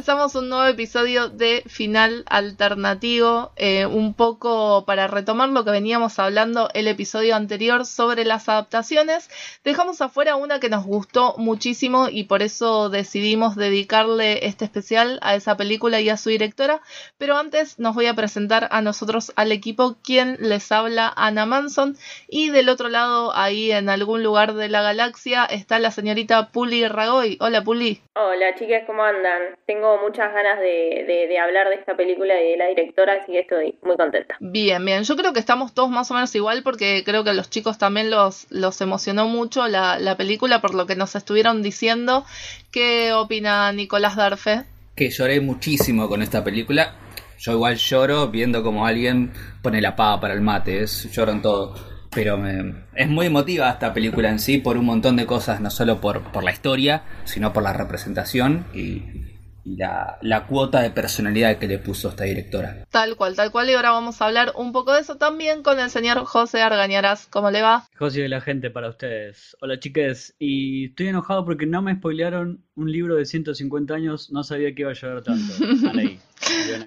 Empezamos un nuevo episodio de Final Alternativo, eh, un poco para retomar lo que veníamos hablando el episodio anterior sobre las adaptaciones. Dejamos afuera una que nos gustó muchísimo y por eso decidimos dedicarle este especial a esa película y a su directora. Pero antes nos voy a presentar a nosotros al equipo, quien les habla, Ana Manson. Y del otro lado, ahí en algún lugar de la galaxia, está la señorita Puli Ragoy. Hola Puli. Hola chicas, ¿cómo andan? Tengo muchas ganas de, hablar de esta película y de la directora, así que estoy muy contenta. Bien, bien. Yo creo que estamos todos más o menos igual porque creo que a los chicos también los, los emocionó mucho la, la película por lo que nos estuvieron diciendo. ¿Qué opina Nicolás Darfe? Que lloré muchísimo con esta película. Yo igual lloro viendo como alguien pone la pava para el mate, es, lloro en todo. Pero me, es muy emotiva esta película en sí por un montón de cosas, no solo por, por la historia, sino por la representación y y la, la, cuota de personalidad que le puso esta directora. Tal cual, tal cual. Y ahora vamos a hablar un poco de eso también con el señor José Argañarás. ¿Cómo le va? José de la gente para ustedes. Hola chiques. Y estoy enojado porque no me spoilearon un libro de 150 años. No sabía que iba a llegar tanto.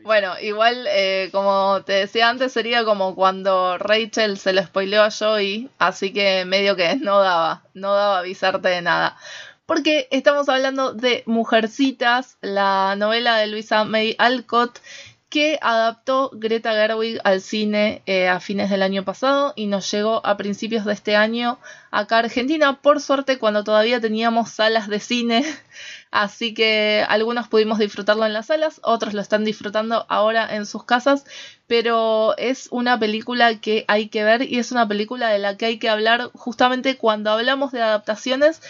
bueno, igual, eh, como te decía antes, sería como cuando Rachel se lo spoileó a Joey. Así que medio que no daba, no daba avisarte de nada porque estamos hablando de Mujercitas, la novela de Luisa May Alcott que adaptó Greta Gerwig al cine eh, a fines del año pasado y nos llegó a principios de este año acá a Argentina, por suerte cuando todavía teníamos salas de cine, así que algunos pudimos disfrutarlo en las salas, otros lo están disfrutando ahora en sus casas, pero es una película que hay que ver y es una película de la que hay que hablar justamente cuando hablamos de adaptaciones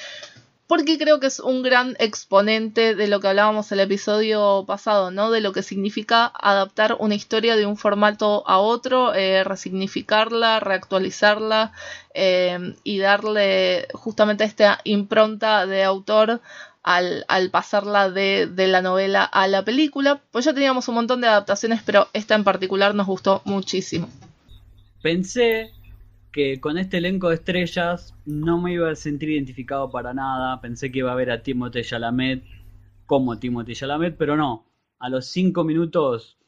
porque creo que es un gran exponente de lo que hablábamos el episodio pasado, ¿no? De lo que significa adaptar una historia de un formato a otro, eh, resignificarla, reactualizarla eh, y darle justamente esta impronta de autor al, al pasarla de, de, la novela a la película. Pues ya teníamos un montón de adaptaciones, pero esta en particular nos gustó muchísimo. Pensé que con este elenco de estrellas no me iba a sentir identificado para nada. Pensé que iba a ver a Timothée Chalamet como Timothée Chalamet, pero no. A los cinco minutos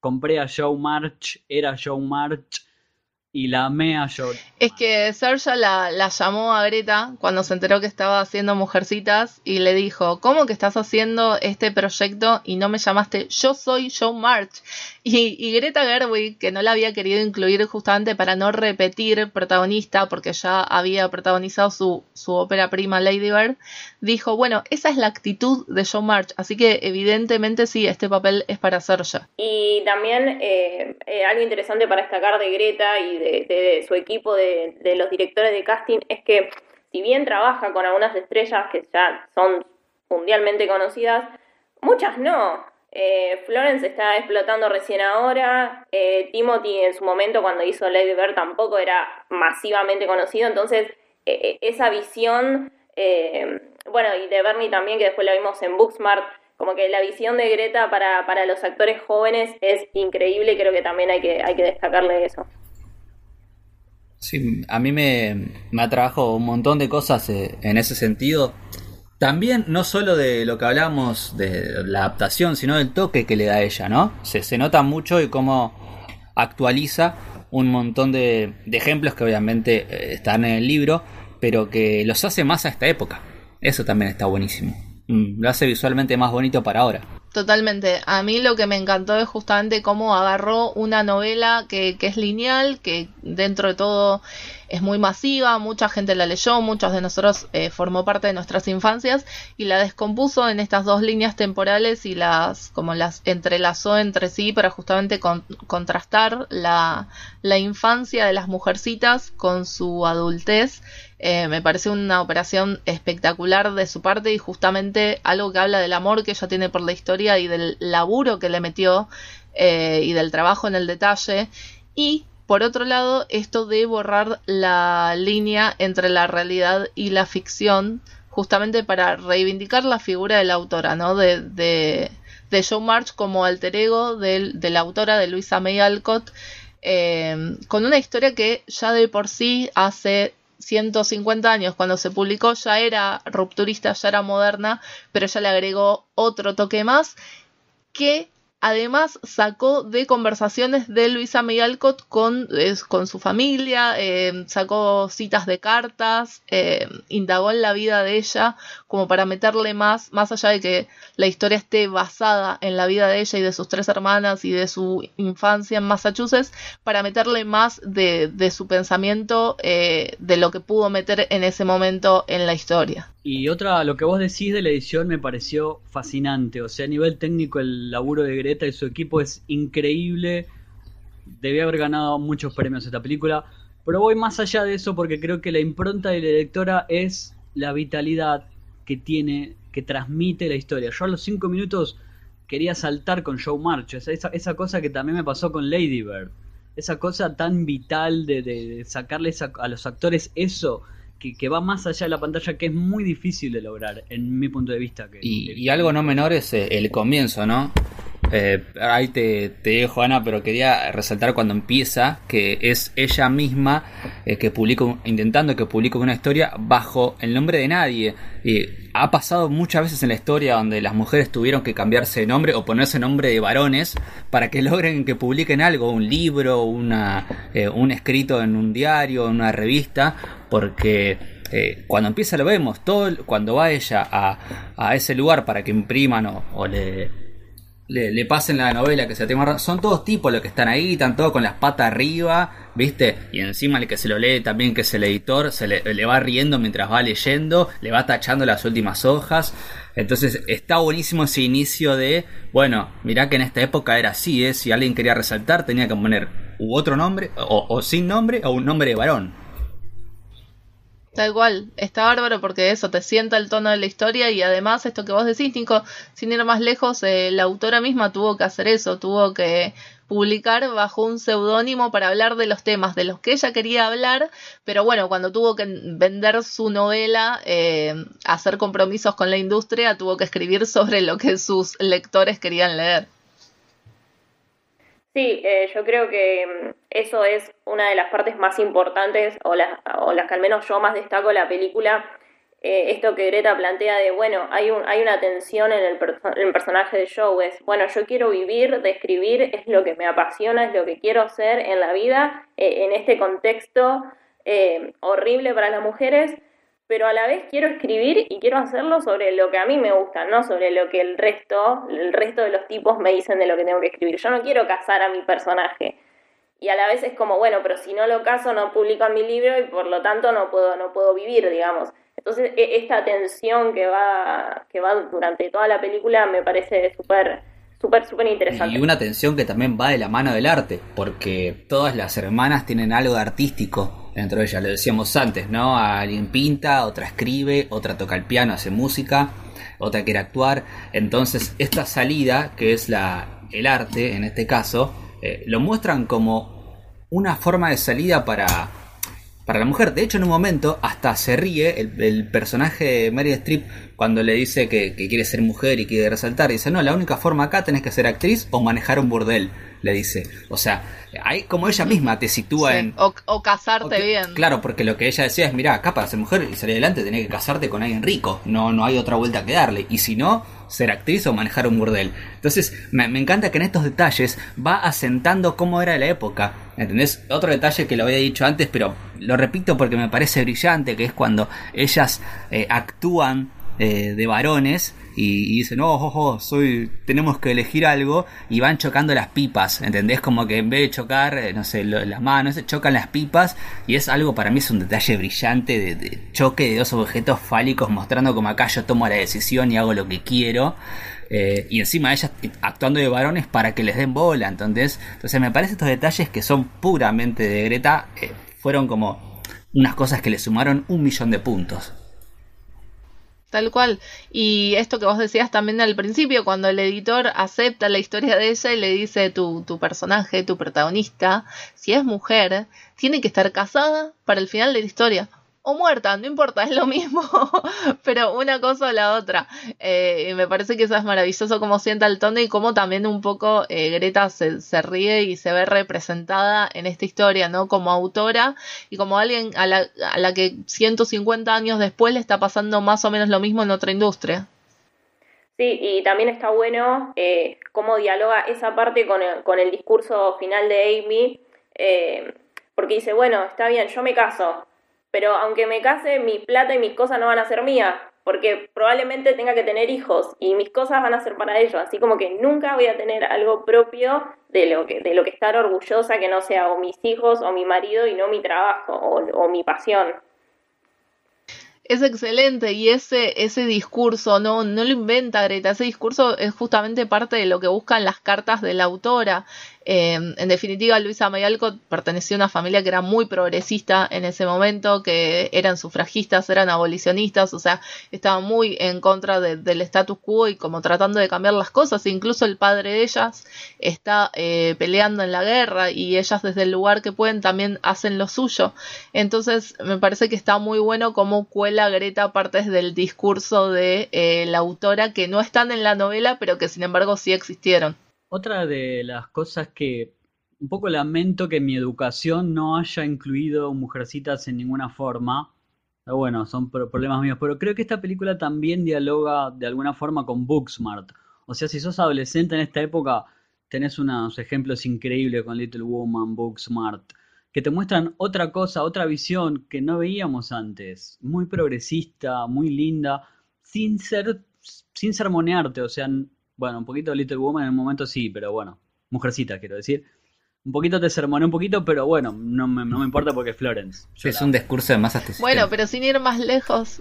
compré a Joe March, era Joe March y la amé a Joe. Es que Sergio la, la, llamó a Greta cuando se enteró que estaba haciendo Mujercitas y le dijo, ¿cómo que estás haciendo este proyecto y no me llamaste? Yo soy Joe March. Y, Greta Gerwig, que no la había querido incluir justamente para no repetir protagonista, porque ya había protagonizado su, su ópera prima Lady Bird, dijo, bueno, esa es la actitud de Joe March, así que evidentemente sí, este papel es para Sergio. Y también eh, eh, algo interesante para destacar de Greta y de, su equipo de, de los directores de casting es que si bien trabaja con algunas estrellas que ya son mundialmente conocidas, muchas no. Eh, Florence está explotando recién ahora. Eh, Timothy en su momento cuando hizo Lady Bird tampoco era masivamente conocido. Entonces eh, esa visión, bueno, y de Bernie también que después la vimos en Booksmart, como que la visión de Greta para, para los actores jóvenes es increíble y creo que también hay que, hay que destacarle eso. Sí, a mí me, me ha trabajado un montón de cosas en ese sentido. También, no solo de lo que hablamos de la adaptación, sino del toque que le da ella, ¿no? Se, se nota mucho y cómo actualiza un montón de, ejemplos que obviamente eh, están en el libro, pero que los hace más a esta época. Eso también está buenísimo. Mm, lo hace visualmente más bonito para ahora. Totalmente. A mí lo que me encantó es justamente cómo agarró una novela que, que es lineal, que dentro de todo es muy masiva, mucha gente la leyó, muchos de nosotros eh, formó parte de nuestras infancias y la descompuso en estas dos líneas temporales y las como las entrelazó entre sí para justamente contrastar la, la, infancia de las mujercitas con su adultez. Eh, me parece una operación espectacular de su parte y justamente algo que habla del amor que ella tiene por la historia y del laburo que le metió eh, y del trabajo en el detalle y por otro lado, esto de borrar la línea entre la realidad y la ficción, justamente para reivindicar la figura de la autora, ¿no? De, de, de Joe March como alter ego de, la autora de Luisa May Alcott, eh, con una historia que ya de por sí hace 150 años cuando se publicó ya era rupturista, ya era moderna, pero ella le agregó otro toque más que Además, sacó de conversaciones de Luisa May Alcott con, su familia, eh, sacó citas de cartas, eh, indagó en la vida de ella, como para meterle más, más allá de que la historia esté basada en la vida de ella y de sus tres hermanas y de su infancia en Massachusetts, para meterle más de, de su pensamiento, eh, de lo que pudo meter en ese momento en la historia. Y otra, lo que vos decís de la edición me pareció fascinante. O sea, a nivel técnico, el laburo de Greta y su equipo es increíble. Debía haber ganado muchos premios esta película. Pero voy más allá de eso porque creo que la impronta de la directora es la vitalidad que tiene, que transmite la historia. Yo a los cinco minutos quería saltar con Joe March. Esa, esa cosa que también me pasó con Lady Bird. Esa cosa tan vital de, de, sacarles a los actores eso que, va más allá de la pantalla, que es muy difícil de lograr, en mi punto de vista. Que, y, algo no menor es eh, el comienzo, ¿no? Eh, ahí te, te, dejo, Ana, pero quería resaltar cuando empieza que es ella misma eh, que publica, intentando que publique una historia bajo el nombre de nadie. Y ha pasado muchas veces en la historia donde las mujeres tuvieron que cambiarse de nombre o ponerse nombre de varones para que logren que publiquen algo, un libro, una, un escrito en un diario, en una revista, porque eh, cuando empieza lo vemos, todo cuando va ella a, a ese lugar para que impriman o, le, le, pasen la novela que se tenga son todos tipos los que están ahí, están todos con las patas arriba, ¿viste? Y encima el que se lo lee también, que es el editor, se le, le va riendo mientras va leyendo, le va tachando las últimas hojas. Entonces está buenísimo ese inicio de, bueno, mirá que en esta época era así, ¿eh? si alguien quería resaltar tenía que poner u otro nombre, o, o sin nombre, o un nombre de varón. Tal cual, está bárbaro porque eso te sienta el tono de la historia y además esto que vos decís, Nico, sin ir más lejos, eh, la autora misma tuvo que hacer eso, tuvo que publicar bajo un seudónimo para hablar de los temas de los que ella quería hablar, pero bueno, cuando tuvo que vender su novela, eh, hacer compromisos con la industria, tuvo que escribir sobre lo que sus lectores querían leer. Sí, eh, yo creo que mm, eso es una de las partes más importantes o las, o las que al menos yo más destaco de la película. Eh, esto que Greta plantea de, bueno, hay, un, hay una tensión en el, personaje de Joe, es, bueno, yo quiero vivir, describir, es lo que me apasiona, es lo que quiero hacer en la vida, eh, en este contexto horrible para las mujeres, pero a la vez quiero escribir y quiero hacerlo sobre lo que a mí me gusta, no sobre lo que el resto, el resto de los tipos me dicen de lo que tengo que escribir. Yo no quiero casar a mi personaje. Y a la vez es como, bueno, pero si no lo caso no publico mi libro y por lo tanto no puedo, no puedo vivir, digamos. Entonces, e, esta tensión que va, que va durante toda la película me parece súper súper, súper interesante. Y una tensión que también va de la mano del arte, porque todas las hermanas tienen algo de artístico dentro de ella, lo decíamos antes, ¿no? Alguien pinta, otra escribe, otra toca el piano, hace música, otra quiere actuar. Entonces, esta salida, que es la, el arte en este caso, eh, lo muestran como una forma de salida para, para la mujer. De hecho, en un momento hasta se ríe el, personaje de Mary Streep cuando le dice que, que, quiere ser mujer y quiere resaltar. Dice, no, la única forma acá tenés que ser actriz o manejar un burdel le dice. O sea, hay como ella misma te sitúa en... O, casarte bien. Claro, porque lo que ella decía es, mira, acá para ser mujer y salir adelante tenés que casarte con alguien rico, no, no hay otra vuelta que darle. Y si no, ser actriz o manejar un burdel. Entonces, me, encanta que en estos detalles va asentando cómo era la época. ¿Entendés? Otro detalle que lo había dicho antes, pero lo repito porque me parece brillante, que es cuando ellas eh, actúan eh, de varones y, dicen, oh, oh, oh, soy, tenemos que elegir algo y van chocando las pipas, ¿entendés? Como que en vez de chocar, eh, no sé, las manos, chocan las pipas y es algo, para mí es un detalle brillante de, choque de dos objetos fálicos mostrando como acá yo tomo la decisión y hago lo que quiero. Eh, y encima ellas actuando de varones para que les den bola, entonces, entonces me parece estos detalles que son puramente de Greta, fueron como unas cosas que le sumaron un millón de puntos. Tal cual. Y esto que vos decías también al principio, cuando el editor acepta la historia de ella y le dice tu, tu personaje, tu protagonista, si es mujer, tiene que estar casada para el final de la historia. O muerta, no importa, es lo mismo, pero una cosa o la otra. Eh, me parece que eso es maravilloso como sienta el tono y cómo también un poco eh, Greta se, se, ríe y se ve representada en esta historia, ¿no? Como autora y como alguien a la, a la que 150 años después le está pasando más o menos lo mismo en otra industria. Sí, y también está bueno eh, cómo dialoga esa parte con el, con el discurso final de Amy, eh, porque dice, bueno, está bien, yo me caso, pero aunque me case, mi plata y mis cosas no van a ser mías, porque probablemente tenga que tener hijos y mis cosas van a ser para ellos, así como que nunca voy a tener algo propio de lo que, de lo que estar orgullosa que no sea o mis hijos o mi marido y no mi trabajo o, o mi pasión es excelente y ese, ese discurso no, no lo inventa Greta, ese discurso es justamente parte de lo que buscan las cartas de la autora. Em, en definitiva, Luisa Mayalco pertenecía a una familia que era muy progresista en ese momento, que eran sufragistas, eran abolicionistas, o sea, estaban muy en contra del status quo y como tratando de cambiar las cosas. Incluso el padre de ellas está eh, peleando en la guerra y ellas desde el lugar que pueden también hacen lo suyo. Entonces, me parece que está muy bueno cómo cuela Greta partes del discurso de eh, la autora que no están en la novela, pero que sin embargo sí existieron. Otra de las cosas que un poco lamento que mi educación no haya incluido mujercitas en ninguna forma. bueno, son problemas míos, pero creo que esta película también dialoga de alguna forma con Booksmart. O sea, si sos adolescente en esta época, tenés unos ejemplos increíbles con Little Woman, Booksmart, que te muestran otra cosa, otra visión que no veíamos antes. Muy progresista, muy linda, sin ser, sin sermonearte, o sea, bueno, un poquito Little Woman en el momento sí, pero bueno, mujercita quiero decir. Un poquito te sermoné un poquito, pero bueno, no me, no me importa porque es Florence. es un discurso de más hasta Bueno, pero sin ir más lejos.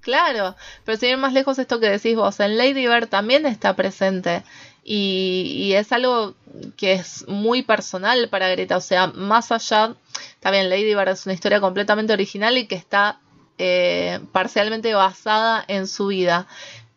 Claro, pero sin ir más lejos esto que decís vos, en Lady Bird también está presente. Y, y, es algo que es muy personal para Greta. O sea, más allá, también Lady Bird es una historia completamente original y que está eh, parcialmente basada en su vida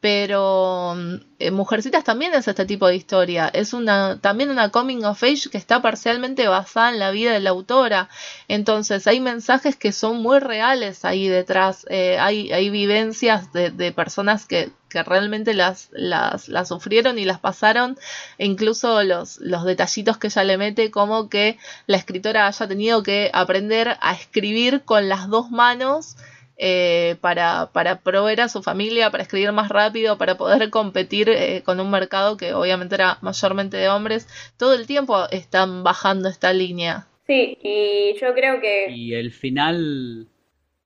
pero eh, Mujercitas también es este tipo de historia, es una también una coming of age que está parcialmente basada en la vida de la autora, entonces hay mensajes que son muy reales ahí detrás, eh, hay, hay vivencias de, de personas que, que realmente las, las, las, sufrieron y las pasaron, e incluso los, los detallitos que ella le mete, como que la escritora haya tenido que aprender a escribir con las dos manos, eh, para, para proveer a su familia, para escribir más rápido, para poder competir eh, con un mercado que obviamente era mayormente de hombres. Todo el tiempo están bajando esta línea. Sí, y yo creo que... Y el final...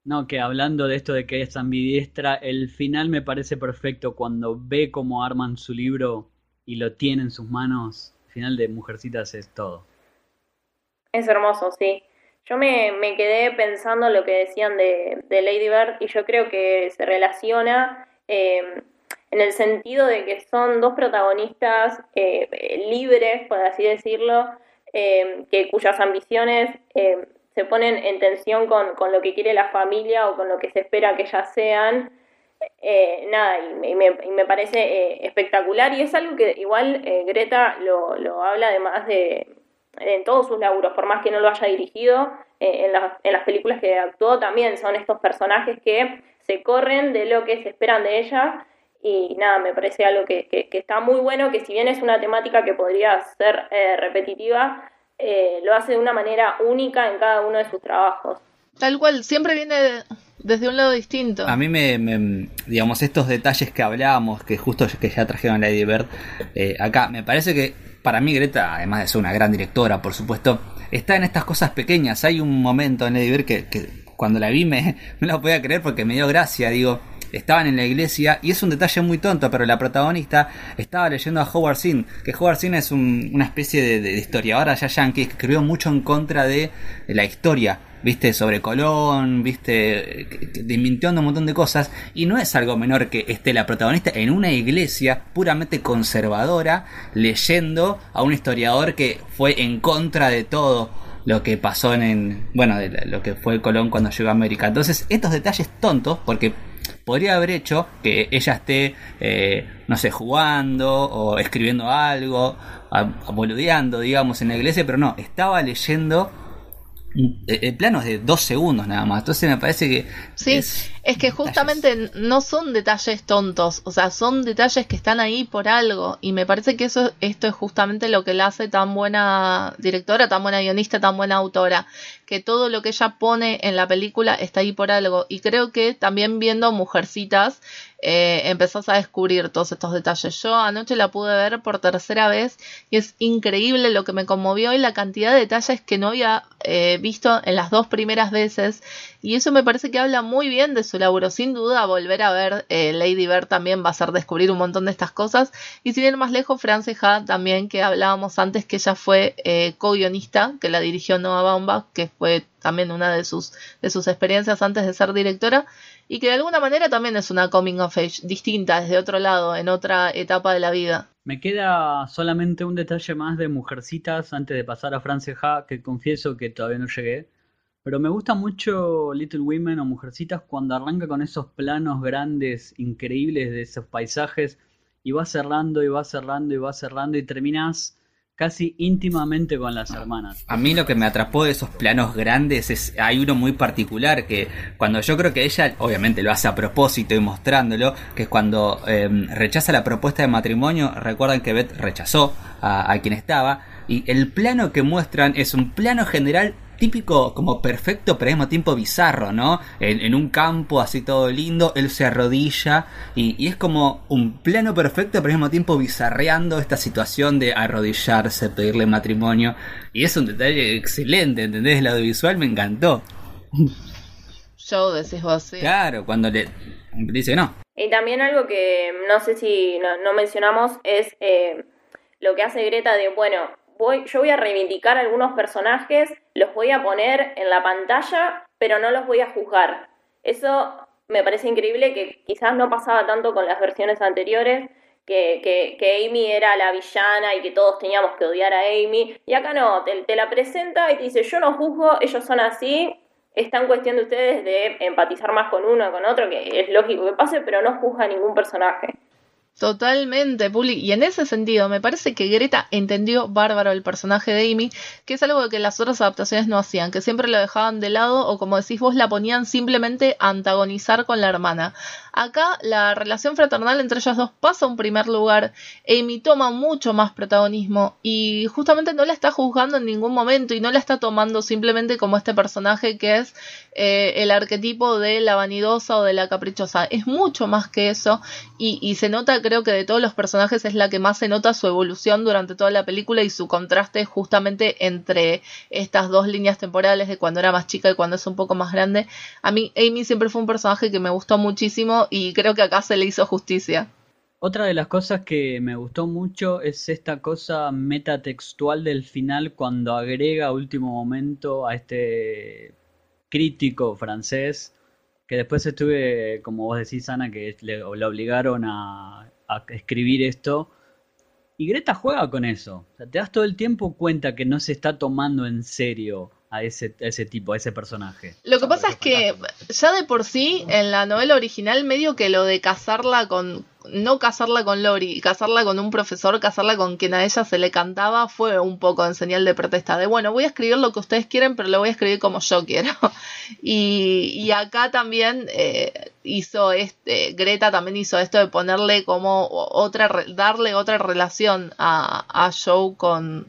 No, que hablando de esto de que es ambidiestra, el final me parece perfecto cuando ve cómo arman su libro y lo tiene en sus manos. El final de Mujercitas es todo. Es hermoso, sí. Yo me, me quedé pensando lo que decían de, Lady Bird y yo creo que se relaciona eh, en el sentido de que son dos protagonistas eh, libres, por así decirlo, eh, que cuyas ambiciones eh, se ponen en tensión con, con, lo que quiere la familia o con lo que se espera que ellas sean. Eh, nada, y me, y me, parece eh, espectacular y es algo que igual Greta lo, lo habla además de, en todos sus laburos, por más que no lo haya dirigido, eh, en, la, en, las películas que actuó también son estos personajes que se corren de lo que se esperan de ella y nada, me parece algo que, que, que está muy bueno, que si bien es una temática que podría ser eh, repetitiva, eh, lo hace de una manera única en cada uno de sus trabajos. Tal cual, siempre viene de, desde un lado distinto. A mí me, me, digamos, estos detalles que hablábamos, que justo que ya trajeron Lady Bird, eh, acá, me parece que para mí Greta, además de ser una gran directora, por supuesto, está en estas cosas pequeñas. Hay un momento en Lady Bird que, cuando la vi me, no la podía creer porque me dio gracia, digo, estaban en la iglesia y es un detalle muy tonto, pero la protagonista estaba leyendo a Howard Zinn, que Howard Zinn es un, una especie de, de, historiador allá yankee que escribió mucho en contra de la historia viste, sobre Colón, viste, mintiendo un montón de cosas, y no es algo menor que esté la protagonista en una iglesia puramente conservadora, leyendo a un historiador que fue en contra de todo lo que pasó en, bueno, de lo que fue Colón cuando llegó a América. Entonces, estos detalles tontos, porque podría haber hecho que ella esté, eh, no sé, jugando o escribiendo algo, boludeando, digamos, en la iglesia, pero no, estaba leyendo el plano es de dos segundos nada más. Entonces me parece que. Sí, es, que justamente no son detalles tontos. O sea, son detalles que están ahí por algo. Y me parece que eso, esto es justamente lo que la hace tan buena directora, tan buena guionista, tan buena autora. Que todo lo que ella pone en la película está ahí por algo. Y creo que también viendo Mujercitas eh, empezás a descubrir todos estos detalles. Yo anoche la pude ver por tercera vez y es increíble lo que me conmovió y la cantidad de detalles que no había eh, visto en las dos primeras veces y eso me parece que habla muy bien de su laburo. Sin duda volver a ver eh, Lady Bird también va a hacer descubrir un montón de estas cosas y sin ir más lejos Frances Ha también que hablábamos antes que ella fue co-guionista que la dirigió Noah Baumbach que fue también una de sus, de sus experiencias antes de ser directora y que de alguna manera también es una coming of age distinta, desde otro lado, en otra etapa de la vida. Me queda solamente un detalle más de Mujercitas antes de pasar a Frances Ha, que confieso que todavía no llegué. Pero me gusta mucho Little Women o Mujercitas cuando arranca con esos planos grandes, increíbles de esos paisajes y va cerrando y va cerrando y va cerrando y terminas casi íntimamente con las hermanas. A mí lo que me atrapó de esos planos grandes es, hay uno muy particular que cuando yo creo que ella, obviamente lo hace a propósito y mostrándolo, que es cuando em, rechaza la propuesta de matrimonio, recuerdan que Beth rechazó a, a quien estaba, y el plano que muestran es un plano general típico como perfecto pero al mismo tiempo bizarro, ¿no? En, un campo así todo lindo, él se arrodilla y, es como un plano perfecto pero al mismo tiempo bizarreando esta situación de arrodillarse, pedirle matrimonio y es un detalle excelente, ¿entendés? El audiovisual me encantó. Yo decís vos, sí. Claro, cuando le dice no. Y también algo que no sé si no, mencionamos es eh, lo que hace Greta de, bueno, yo voy a reivindicar algunos personajes, los voy a poner en la pantalla, pero no los voy a juzgar. Eso me parece increíble que quizás no pasaba tanto con las versiones anteriores, que, que, Amy era la villana y que todos teníamos que odiar a Amy. Y acá no, te, te la presenta y te dice, yo no juzgo, ellos son así, está en cuestión de ustedes de empatizar más con uno o con otro, que es lógico que pase, pero no juzga a ningún personaje. Totalmente, Puli. Y en ese sentido, me parece que Greta entendió bárbaro el personaje de Amy, que es algo que las otras adaptaciones no hacían, que siempre lo dejaban de lado o como decís vos, la ponían simplemente a antagonizar con la hermana. Acá la relación fraternal entre ellas dos pasa a un primer lugar. Amy toma mucho más protagonismo y justamente no la está juzgando en ningún momento y no la está tomando simplemente como este personaje que es eh, el arquetipo de la vanidosa o de la caprichosa. Es mucho más que eso y, y se nota, creo que de todos los personajes es la que más se nota su evolución durante toda la película y su contraste justamente entre estas dos líneas temporales de cuando era más chica y cuando es un poco más grande. A mí Amy siempre fue un personaje que me gustó muchísimo y creo que acá se le hizo justicia. Otra de las cosas que me gustó mucho es esta cosa metatextual del final cuando agrega a último momento a este crítico francés que después estuve, como vos decís, Ana, que le, obligaron escribir esto. Y Greta juega con eso. O sea, te das todo el tiempo cuenta que no se está tomando en serio a ese, ese tipo, a ese personaje. Lo que pasa es que ya de por sí, en la novela original, medio que lo de casarla con, no casarla con Lori, casarla con un profesor, casarla con quien a ella se le cantaba, fue un poco en señal de protesta, de bueno, voy a escribir lo que ustedes quieren, pero lo voy a escribir como yo quiero. y, y acá también eh, hizo este, Greta también hizo esto de ponerle como otra, darle otra relación a, a Joe con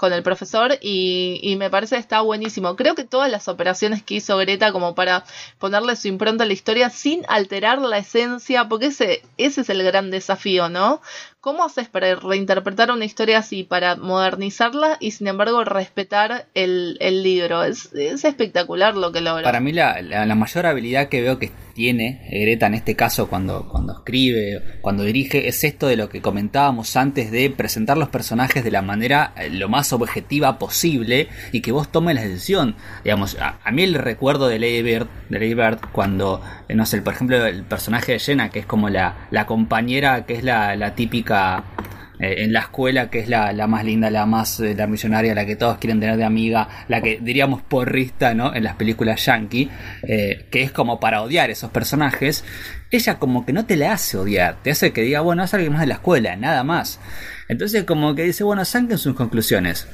con el profesor y, me parece que está buenísimo. Creo que todas las operaciones que hizo Greta como para ponerle su impronta a la historia sin alterar la esencia, porque ese, ese es el gran desafío, ¿no? ¿Cómo haces para reinterpretar una historia así, para modernizarla y sin embargo respetar el, libro? Es, espectacular lo que logra. Para mí la, mayor habilidad que veo que tiene Greta en este caso cuando, cuando escribe, cuando dirige, es esto de lo que comentábamos antes de presentar los personajes de la manera eh, lo más objetiva posible y que vos tomes la decisión. Digamos, a, mí el recuerdo de Lady Bird, de Lady cuando, eh, no sé, por ejemplo, el personaje de Jenna, que es como la, compañera, que es la típica eh, en la escuela, que es la, más linda, la más eh, la que todos quieren tener de amiga, la que diríamos porrista, ¿no? En las películas yankee, eh, que es como para odiar esos personajes, ella como que no te la hace odiar, te hace que diga, bueno, es alguien más de la escuela, nada más. Entonces como que dice, bueno, saquen sus conclusiones.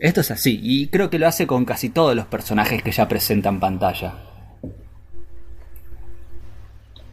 Esto es así, y creo que lo hace con casi todos los personajes que ya presenta en pantalla.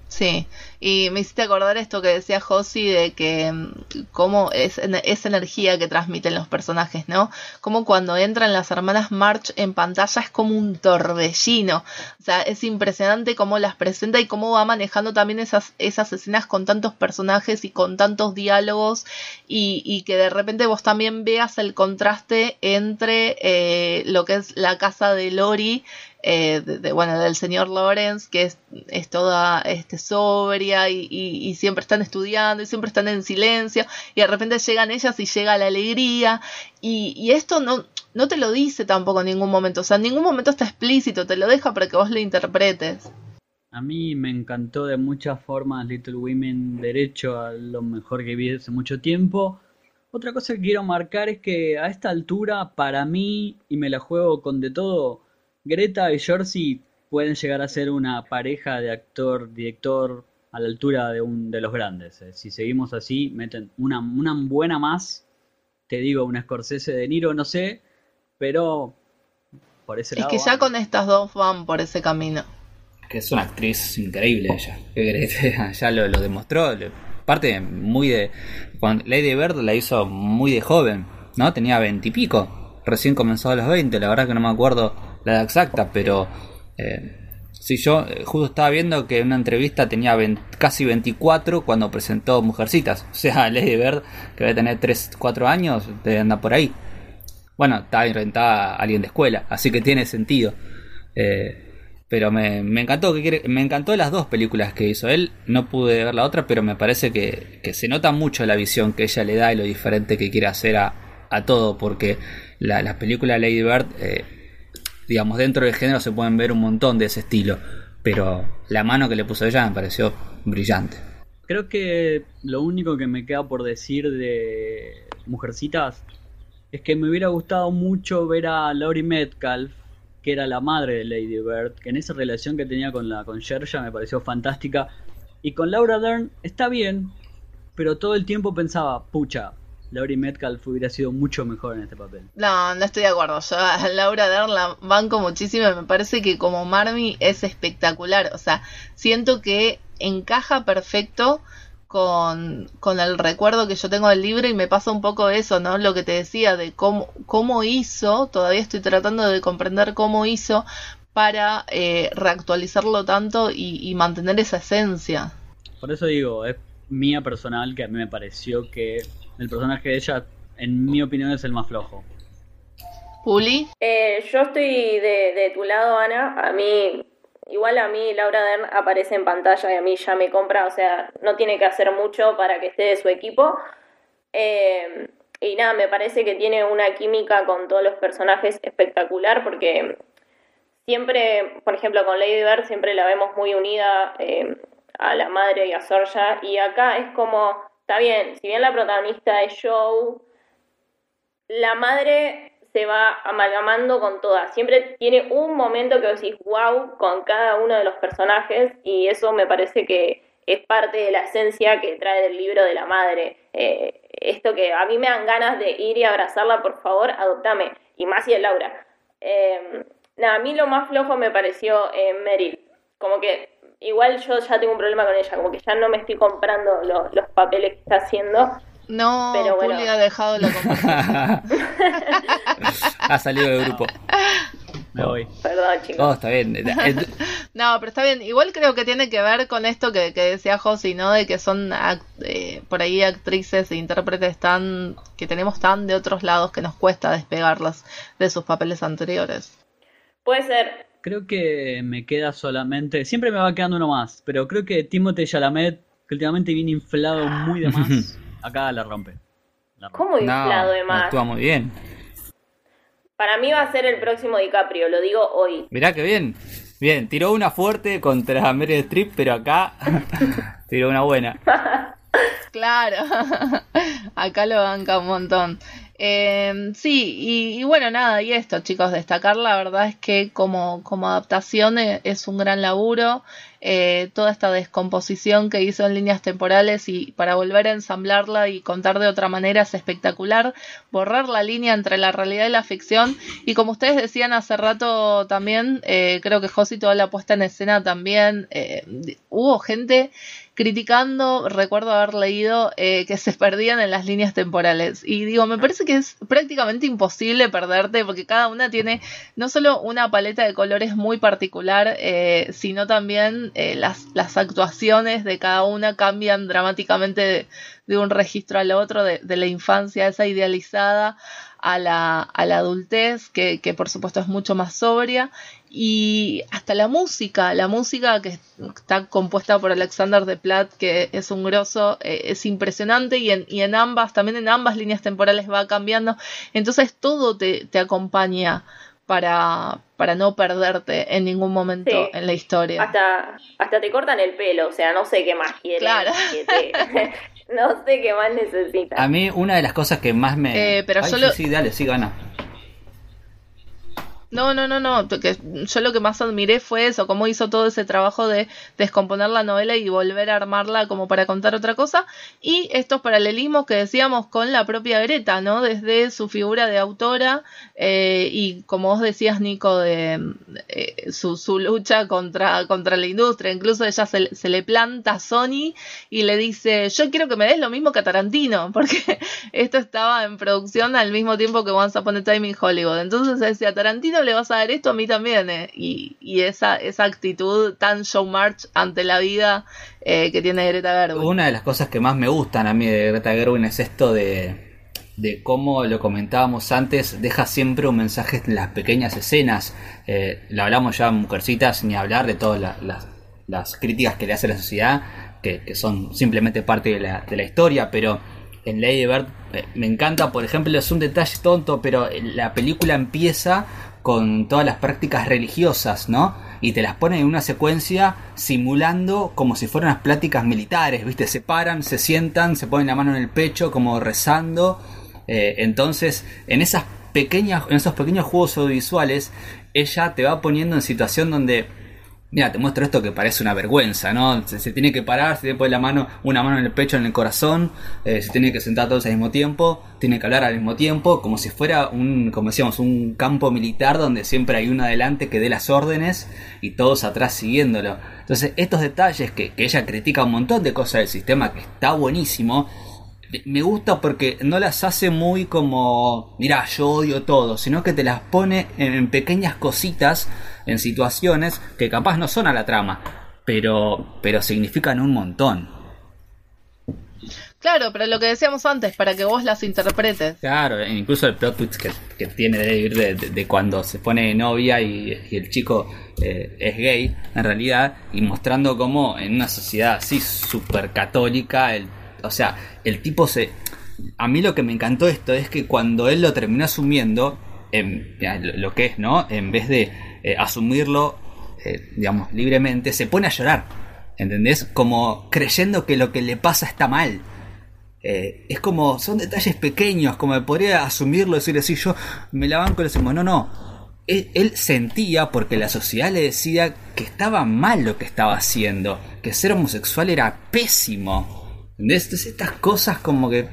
Sí, y me hiciste acordar esto que decía Josi de que mm, cómo es esa energía que transmiten los personajes, ¿no? Como cuando entran las hermanas March en pantalla es como un torbellino. O sea, es impresionante cómo las presenta y cómo va manejando también esas, esas escenas con tantos personajes y con tantos diálogos y, y que de repente vos también veas el contraste entre eh, lo que es la casa de Lori eh, de, bueno, del señor Lawrence, que es, es toda este, sobria y, y, siempre están estudiando y siempre están en silencio, y de repente llegan ellas y llega la alegría, y, y esto no, no te lo dice tampoco en ningún momento, o sea, en ningún momento está explícito, te lo deja para que vos lo interpretes. A mí me encantó de muchas formas Little Women derecho a lo mejor que vi hace mucho tiempo. Otra cosa que quiero marcar es que a esta altura, para mí, y me la juego con de todo, Greta y Jersey pueden llegar a ser una pareja de actor-director a la altura de, un, de los grandes. Eh. Si seguimos así, meten una, una buena más, te digo, una Scorsese de Niro, no sé, pero por ese lado. Es que ya con estas dos van por ese camino. Que es una actriz increíble ella. ya lo, lo demostró. Parte muy de. Cuando Lady Bird la hizo muy de joven, ¿no? Tenía veintipico. Recién comenzó a los 20, la verdad que no me acuerdo la exacta, pero eh, si yo eh, justo estaba viendo que en una entrevista tenía casi 24 cuando presentó Mujercitas. O sea, Lady Bird, que debe tener 3, 4 años, debe andar por ahí. Bueno, está inventada alguien de escuela, así que tiene sentido. Eh, pero me, me encantó que me encantó las dos películas que hizo él. No pude ver la otra, pero me parece que, que se nota mucho la visión que ella le da y lo diferente que quiere hacer a, a todo. Porque la, la película Lady Bird eh, digamos, dentro del género se pueden ver un montón de ese estilo, pero la mano que le puso ella me pareció brillante. Creo que lo único que me queda por decir de Mujercitas es que me hubiera gustado mucho ver a Laurie Metcalf, que era la madre de Lady Bird, que en esa relación que tenía con la con Sherja me pareció fantástica. Y con Laura Dern está bien, pero todo el tiempo pensaba, pucha, Laurie Metcalf hubiera sido mucho mejor en este papel. No, no estoy de acuerdo. Yo a Laura Dern la banco muchísimo y me parece que como Marmy es espectacular. O sea, siento que encaja perfecto con, con el recuerdo que yo tengo del libro y me pasa un poco eso, ¿no? Lo que te decía de cómo, cómo hizo, todavía estoy tratando de comprender cómo hizo para eh, reactualizarlo tanto y, y mantener esa esencia. Por eso digo, es mía personal que a mí me pareció que el personaje de ella, en mi opinión, es el más flojo. ¿Puli? Eh, yo estoy de, tu lado, Ana. A mí, igual a mí, Laura Dern aparece en pantalla y a mí ya me compra, o sea, no tiene que hacer mucho para que esté de su equipo. Eh, y nada, me parece que tiene una química con todos los personajes espectacular porque siempre, por ejemplo, con Lady Bird siempre la vemos muy unida eh, a la madre y a Sorja y acá es como está bien, si bien la protagonista es Joe, la madre se va amalgamando con todas. Siempre tiene un momento que decís wow con cada uno de los personajes y eso me parece que es parte de la esencia que trae el libro de la madre. Eh, esto que a mí me dan ganas de ir y abrazarla, por favor, adoptame. Y más si es Laura. Eh, nada, a mí lo más flojo me pareció eh, Meryl. Como que igual yo ya tengo un problema con ella, como que ya no me estoy comprando los papeles que está haciendo. No, pero bueno. ha dejado la conversación. ha salido del grupo. Me voy. Perdón, chicos. Oh, está bien. no, pero está bien. Igual creo que tiene que ver con esto que, decía Josi, ¿no? De que son eh, por ahí actrices e intérpretes tan que tenemos tan de otros lados que nos cuesta despegarlas de sus papeles anteriores. Puede ser. Creo que me queda solamente. Siempre me va quedando uno más, pero creo que Timothée Chalamet, que últimamente viene inflado muy de más, acá la rompe. ¿Cómo inflado de más? Actúa muy bien. Para mí va a ser el próximo DiCaprio, lo digo hoy. Mirá que bien. Bien, tiró una fuerte contra Meryl Streep, pero acá tiró una buena. claro, acá lo banca un montón. Eh, sí, y, bueno, nada, y esto, chicos, destacar la verdad es que como, como adaptación e, es, un gran laburo. Eh, toda esta descomposición que hizo en líneas temporales y para volver a ensamblarla y contar de otra manera es espectacular. Borrar la línea entre la realidad y la ficción. Y como ustedes decían hace rato también, eh, creo que Josi toda la puesta en escena también. hubo gente criticando, recuerdo haber leído eh, que se perdían en las líneas temporales. Y digo, me parece que es prácticamente imposible perderte porque cada una tiene no solo una paleta de colores muy particular, eh, sino también eh, las, las, actuaciones de cada una cambian dramáticamente de, un registro al otro, de, de la infancia esa idealizada a la, a la adultez, que, que, por supuesto es mucho más sobria, y hasta la música, la música que está compuesta por Alexander de Platt, que es un grosso, eh, es impresionante, y en, y en ambas, también en ambas líneas temporales va cambiando, entonces todo te, te acompaña para, para no perderte en ningún momento en la historia. Hasta, hasta te cortan el pelo, o sea, no sé qué más quieren. Claro. no sé qué más necesitas. A mí una de las cosas que más me... Eh, pero solo... sí, dale, sí, gana. No, no, no, no. Que yo lo que más admiré fue eso, cómo hizo todo ese trabajo de descomponer la novela y volver a armarla como para contar otra cosa. Y estos paralelismos que decíamos con la propia Greta, ¿no? Desde su figura de autora eh, y como vos decías, Nico, de eh, su, su, lucha contra, contra la industria. Incluso ella se, se, le planta a Sony y le dice, yo quiero que me des lo mismo que a Tarantino, porque esto estaba en producción al mismo tiempo que Once Upon a Time in Hollywood. Entonces decía, Tarantino le vas a dar esto, a mí también. Eh. Y, y esa, esa actitud tan showmarch ante la vida eh, que tiene Greta Gerwig. Una de las cosas que más me gustan a mí de Greta Gerwig es esto de, de cómo lo comentábamos antes, deja siempre un mensaje en las pequeñas escenas. Eh, lo hablamos ya Mujercitas, ni hablar de todas las, las, críticas que le hace la sociedad, que, que son simplemente parte de la, de la historia, pero en Lady Bird eh, me encanta, por ejemplo, es un detalle tonto, pero la película empieza con todas las prácticas religiosas, ¿no? Y te las ponen en una secuencia simulando como si fueran las pláticas militares, ¿viste? Se paran, se sientan, se ponen la mano en el pecho, como rezando. Eh, entonces, en esas pequeñas, en esos pequeños juegos audiovisuales, ella te va poniendo en situación donde Mira, te muestro esto que parece una vergüenza, ¿no? Se, tiene que parar, se tiene que poner la mano, una mano en el pecho, en el corazón, eh, se tiene que sentar todos al mismo tiempo, tiene que hablar al mismo tiempo, como si fuera un, como decíamos, un campo militar donde siempre hay uno adelante que dé las órdenes y todos atrás siguiéndolo. Entonces, estos detalles que, que ella critica un montón de cosas del sistema, que está buenísimo, me gusta porque no las hace muy como, mira, yo odio todo, sino que te las pone en, pequeñas cositas, en situaciones que capaz no son a la trama, pero, pero significan un montón. Claro, pero lo que decíamos antes, para que vos las interpretes. Claro, e incluso el plot twist que, tiene de ir de, cuando se pone novia y, el chico eh, es gay, en realidad, y mostrando cómo en una sociedad así súper católica, el o sea, el tipo se... A mí lo que me encantó esto es que cuando él lo terminó asumiendo, lo que es, ¿no? En vez de eh, asumirlo, eh, digamos, libremente, se pone a llorar. ¿Entendés? Como creyendo que lo que le pasa está mal. Eh, es como, son detalles pequeños, como podría asumirlo, decir así, yo me la banco y le decimos, no, no. Él, sentía, porque la sociedad le decía que estaba mal lo que estaba haciendo, que ser homosexual era pésimo. ¿Entendés? estas cosas como que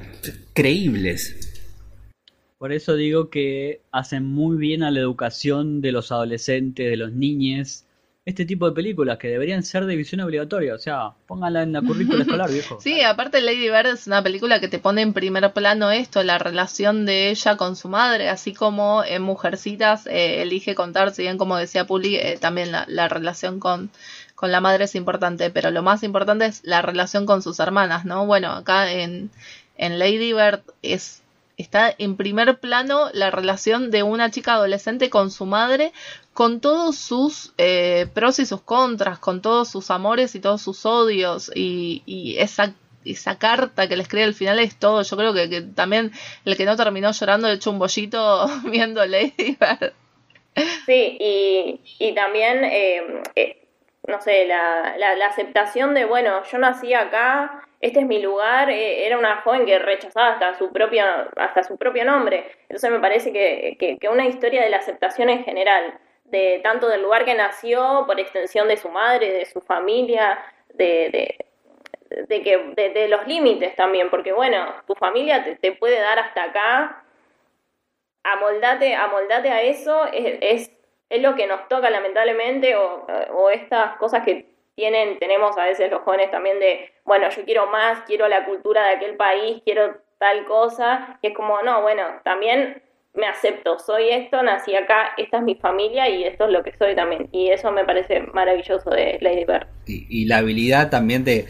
creíbles. Por eso digo que hacen muy bien a la educación de los adolescentes, de los niños, este tipo de películas que deberían ser de visión obligatoria, o sea, pónganla en la currícula escolar, viejo. Sí, aparte Lady Bird es una película que te pone en primer plano esto, la relación de ella con su madre, así como en Mujercitas eh, elige contar, si bien como decía Puli, eh, también la relación con con la madre es importante, pero lo más importante es la relación con sus hermanas, ¿no? Bueno, acá en, en Lady Bird es, está en primer plano la relación de una chica adolescente con su madre, con todos sus eh, pros y sus contras, con todos sus amores y todos sus odios, y, y esa esa carta que le escribe al final es todo. Yo creo que, también el que no terminó llorando hecho un bollito viendo Lady Bird. Sí, y, y también eh, eh, no sé, la, la, aceptación de, bueno, yo nací acá este es mi lugar, eh, era una joven que rechazaba hasta su, propia, hasta su propio nombre. Entonces me parece que, que, una historia de la aceptación en general, de tanto del lugar que nació, por extensión de su madre, de su familia, de, de, que, de, los límites también, porque bueno, tu familia te, puede dar hasta acá, amoldate, amoldate a eso, es, es, es lo que nos toca lamentablemente, o, o estas cosas que tienen, tenemos a veces los jóvenes también de, bueno, yo quiero más, quiero la cultura de aquel país, quiero tal cosa, y es como, no, bueno, también me acepto, soy esto, nací acá, esta es mi familia y esto es lo que soy también. Y eso me parece maravilloso de Lady Bird. Y, la habilidad también de,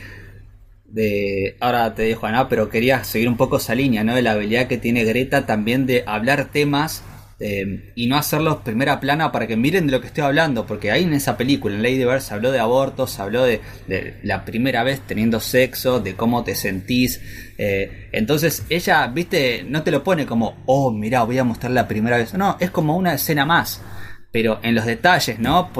de, ahora te dejo Ana, pero quería seguir un poco esa línea, ¿no? De la habilidad que tiene Greta también de hablar temas eh, y no hacerlos primera plana para que miren de lo que estoy hablando, porque ahí en esa película, en Lady Bird, se habló de abortos, se habló de, la primera vez teniendo sexo, de cómo te sentís. Eh, entonces ella, viste, no te lo pone como, oh, mira, voy a mostrar la primera vez. No, es como una escena más, pero en los detalles, ¿no?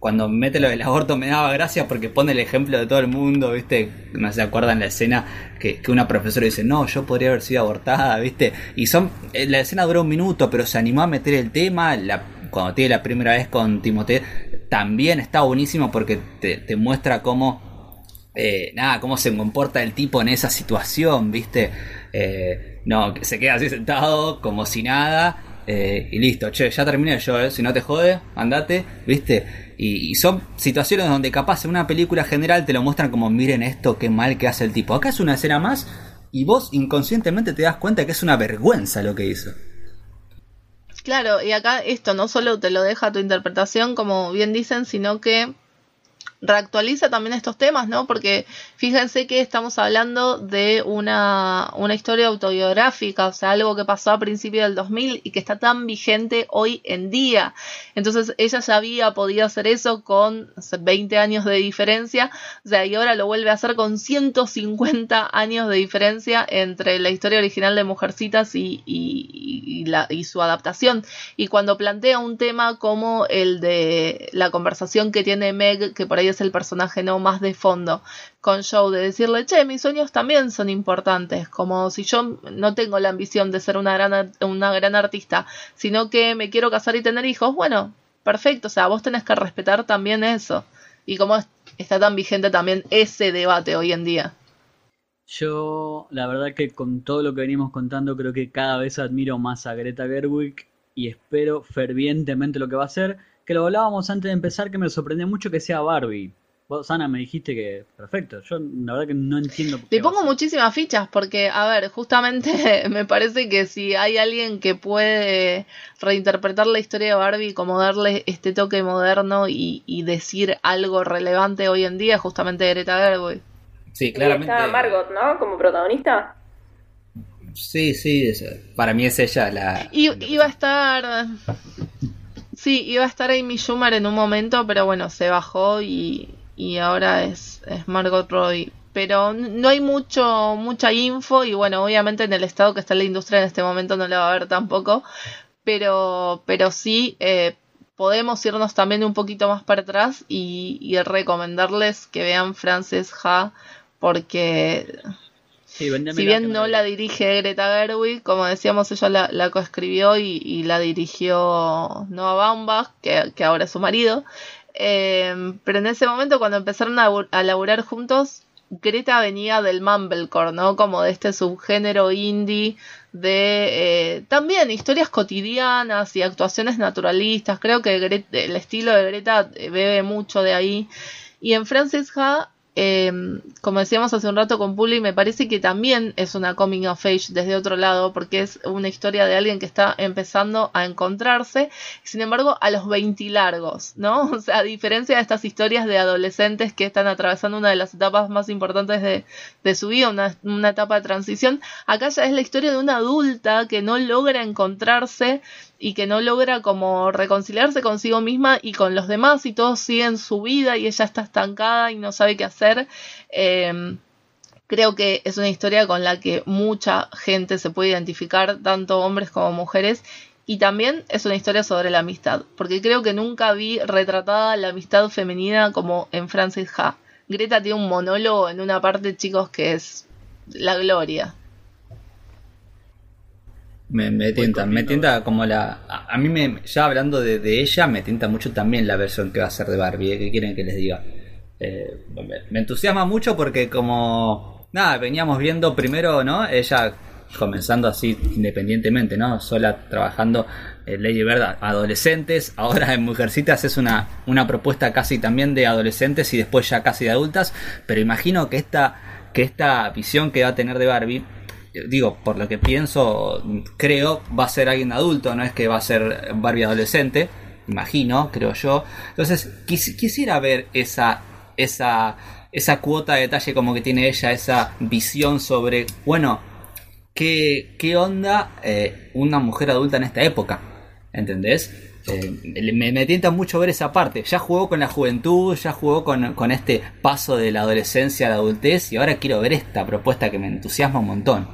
Cuando mete lo del aborto me daba gracia porque pone el ejemplo de todo el mundo, ¿viste? No se acuerdan la escena que, una profesora dice, no, yo podría haber sido abortada, ¿viste? Y son, eh, la escena duró un minuto, pero se animó a meter el tema, la, cuando tiene la primera vez con Timote, también está buenísimo porque te, muestra cómo, eh, nada, cómo se comporta el tipo en esa situación, ¿viste? Eh, no, se queda así sentado como si nada. Y listo, che, ya terminé yo, si no te jode, andate, ¿viste? Y, son situaciones donde capaz en una película general te lo muestran como miren esto, qué mal que hace el tipo. Acá es una escena más y vos inconscientemente te das cuenta que es una vergüenza lo que hizo. Claro, y acá esto no solo te lo deja tu interpretación, como bien dicen, sino que reactualiza también estos temas, ¿no? Porque fíjense que estamos hablando de una, una historia autobiográfica, o sea, algo que pasó a principios del 2000 y que está tan vigente hoy en día. Entonces, ella ya había podido hacer eso con 20 años de diferencia, o sea, y ahora lo vuelve a hacer con 150 años de diferencia entre la historia original de Mujercitas y, y, su adaptación. Y cuando plantea un tema como el de la conversación que tiene Meg, que por ahí es el personaje no más de fondo con Joe, de decirle, che, mis sueños también son importantes, como si yo no tengo la ambición de ser una gran, una gran artista, sino que me quiero casar y tener hijos, bueno, perfecto, o sea, vos tenés que respetar también eso. Y como está tan vigente también ese debate hoy en día. Yo, la verdad que con todo lo que venimos contando, creo que cada vez admiro más a Greta Gerwig y espero fervientemente lo que va a hacer que lo hablábamos antes de empezar, que me sorprendió mucho que sea Barbie. Vos, Ana, me dijiste que perfecto. Yo la verdad que no entiendo. Le pongo muchísimas fichas porque, a ver, justamente me parece que si hay alguien que puede reinterpretar la historia de Barbie como darle este toque moderno y, decir algo relevante hoy en día, justamente Greta Gerwig. Sí, claramente. está Margot, ¿no? Como protagonista. Sí, sí, para mí es ella la. Y, iba a estar. Sí, iba a estar Amy Schumer en un momento, pero bueno, se bajó y, ahora es, es Margot Robbie. Pero no hay mucho, mucha info y bueno, obviamente en el estado que está la industria en este momento no la va a ver tampoco. Pero, pero sí, eh, podemos irnos también un poquito más para atrás y, y recomendarles que vean Frances Ha porque si bien no la dirige Greta Gerwig, como decíamos, ella la, coescribió y, la dirigió Noah Baumbach, que, ahora es su marido. Em, pero en ese momento, cuando empezaron a, a laburar juntos, Greta venía del mumblecore, ¿no? Como de este subgénero indie de eh, también historias cotidianas y actuaciones naturalistas. Creo que el estilo de Greta bebe mucho de ahí. Y en Francis Ha Em, como decíamos hace un rato con Puli, me parece que también es una coming of age desde otro lado, porque es una historia de alguien que está empezando a encontrarse, sin embargo, a los 20 largos, ¿no? O sea, a diferencia de estas historias de adolescentes que están atravesando una de las etapas más importantes de, de su vida, una, una etapa de transición, acá ya es la historia de una adulta que no logra encontrarse y que no logra como reconciliarse consigo misma y con los demás y todos siguen su vida y ella está estancada y no sabe qué hacer. Em, creo que es una historia con la que mucha gente se puede identificar, tanto hombres como mujeres, y también es una historia sobre la amistad, porque creo que nunca vi retratada la amistad femenina como en Francis Ha. Greta tiene un monólogo en una parte, chicos, que es la gloria. Me, me tienta, me tienta como la... A, mí, me, ya hablando de, ella, me tienta mucho también la versión que va a ser de Barbie, ¿eh? ¿qué quieren que les diga? Eh, me, entusiasma mucho porque como... Nada, veníamos viendo primero, ¿no? Ella comenzando así independientemente, ¿no? Sola trabajando en Lady Bird adolescentes, ahora en Mujercitas es una, una propuesta casi también de adolescentes y después ya casi de adultas, pero imagino que esta, que esta visión que va a tener de Barbie digo, por lo que pienso, creo, va a ser alguien adulto, no es que va a ser Barbie adolescente, imagino, creo yo. Entonces, quisiera ver esa, esa, esa cuota de detalle como que tiene ella, esa visión sobre, bueno, qué, qué onda eh, una mujer adulta en esta época, ¿entendés? Eh, me, me, tienta mucho ver esa parte. Ya jugó con la juventud, ya jugó con, con, este paso de la adolescencia a la adultez y ahora quiero ver esta propuesta que me entusiasma un montón.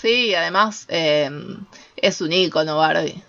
Sí, además eh, es un icono Barbie.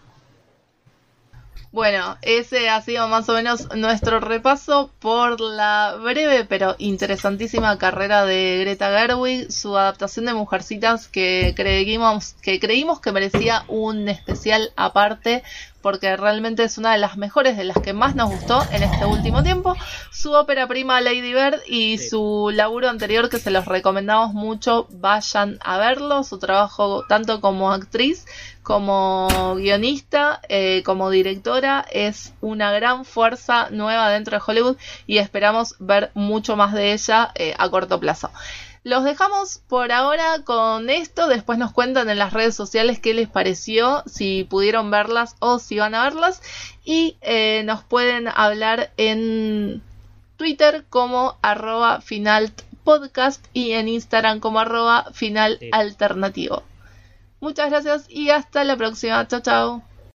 Bueno, ese ha sido más o menos nuestro repaso por la breve pero interesantísima carrera de Greta Gerwig, su adaptación de Mujercitas que creímos que creímos que merecía un especial aparte porque realmente es una de las mejores, de las que más nos gustó en este último tiempo. Su ópera prima Lady Bird y su laburo anterior que se los recomendamos mucho, vayan a verlo, su trabajo tanto como actriz como guionista, eh, como directora, es una gran fuerza nueva dentro de Hollywood y esperamos ver mucho más de ella eh, a corto plazo. Los dejamos por ahora con esto. Después nos cuentan en las redes sociales qué les pareció, si pudieron verlas o si van a verlas. Y eh, nos pueden hablar en Twitter como arroba final podcast y en Instagram como arroba final alternativo. Muchas gracias y hasta la próxima. Chao, chao.